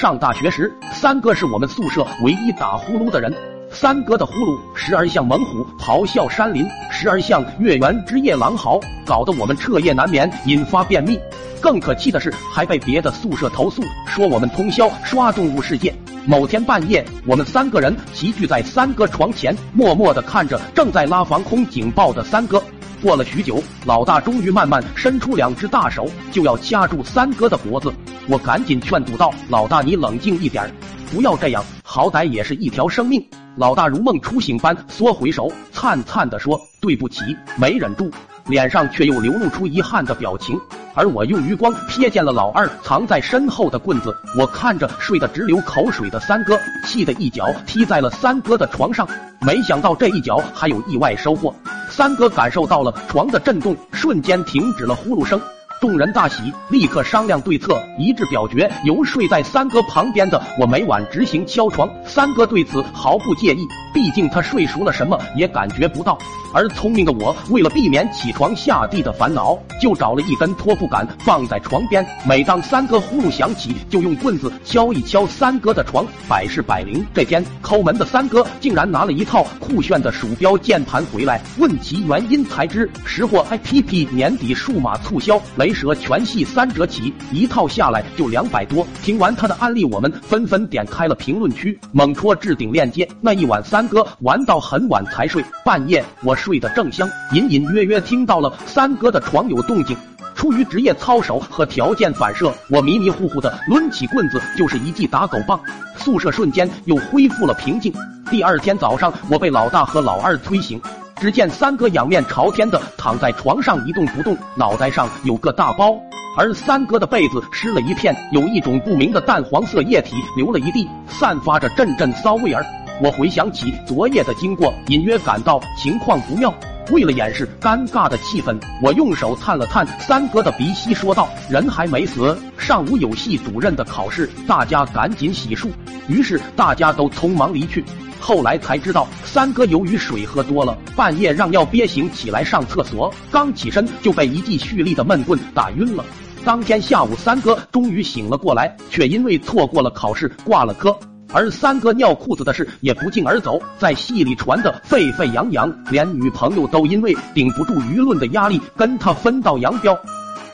上大学时，三哥是我们宿舍唯一打呼噜的人。三哥的呼噜时而像猛虎咆哮山林，时而像月圆之夜狼嚎，搞得我们彻夜难眠，引发便秘。更可气的是，还被别的宿舍投诉，说我们通宵刷《动物世界》。某天半夜，我们三个人齐聚在三哥床前，默默的看着正在拉防空警报的三哥。过了许久，老大终于慢慢伸出两只大手，就要掐住三哥的脖子。我赶紧劝阻道：“老大，你冷静一点，不要这样，好歹也是一条生命。”老大如梦初醒般缩回手，灿灿地说：“对不起，没忍住。”脸上却又流露出遗憾的表情。而我用余光瞥见了老二藏在身后的棍子，我看着睡得直流口水的三哥，气得一脚踢在了三哥的床上。没想到这一脚还有意外收获。三哥感受到了床的震动，瞬间停止了呼噜声。众人大喜，立刻商量对策，一致表决由睡在三哥旁边的我每晚执行敲床。三哥对此毫不介意，毕竟他睡熟了，什么也感觉不到。而聪明的我，为了避免起床下地的烦恼，就找了一根拖布杆放在床边。每当三哥呼噜响起，就用棍子敲一敲三哥的床，百试百灵。这天抠门的三哥竟然拿了一套酷炫的鼠标键盘回来，问其原因才知识货 APP 年底数码促销，雷蛇全系三折起，一套下来就两百多。听完他的安利，我们纷纷点开了评论区，猛戳置顶链接。那一晚，三哥玩到很晚才睡，半夜我。睡得正香，隐隐约约听到了三哥的床有动静。出于职业操守和条件反射，我迷迷糊糊的抡起棍子就是一记打狗棒，宿舍瞬间又恢复了平静。第二天早上，我被老大和老二推醒，只见三哥仰面朝天的躺在床上一动不动，脑袋上有个大包，而三哥的被子湿了一片，有一种不明的淡黄色液体流了一地，散发着阵阵骚味儿。我回想起昨夜的经过，隐约感到情况不妙。为了掩饰尴尬的气氛，我用手探了探三哥的鼻息，说道：“人还没死，上午有系主任的考试，大家赶紧洗漱。”于是大家都匆忙离去。后来才知道，三哥由于水喝多了，半夜让尿憋醒起来上厕所，刚起身就被一记蓄力的闷棍打晕了。当天下午，三哥终于醒了过来，却因为错过了考试挂了科。而三哥尿裤子的事也不胫而走，在戏里传得沸沸扬扬，连女朋友都因为顶不住舆论的压力跟他分道扬镳。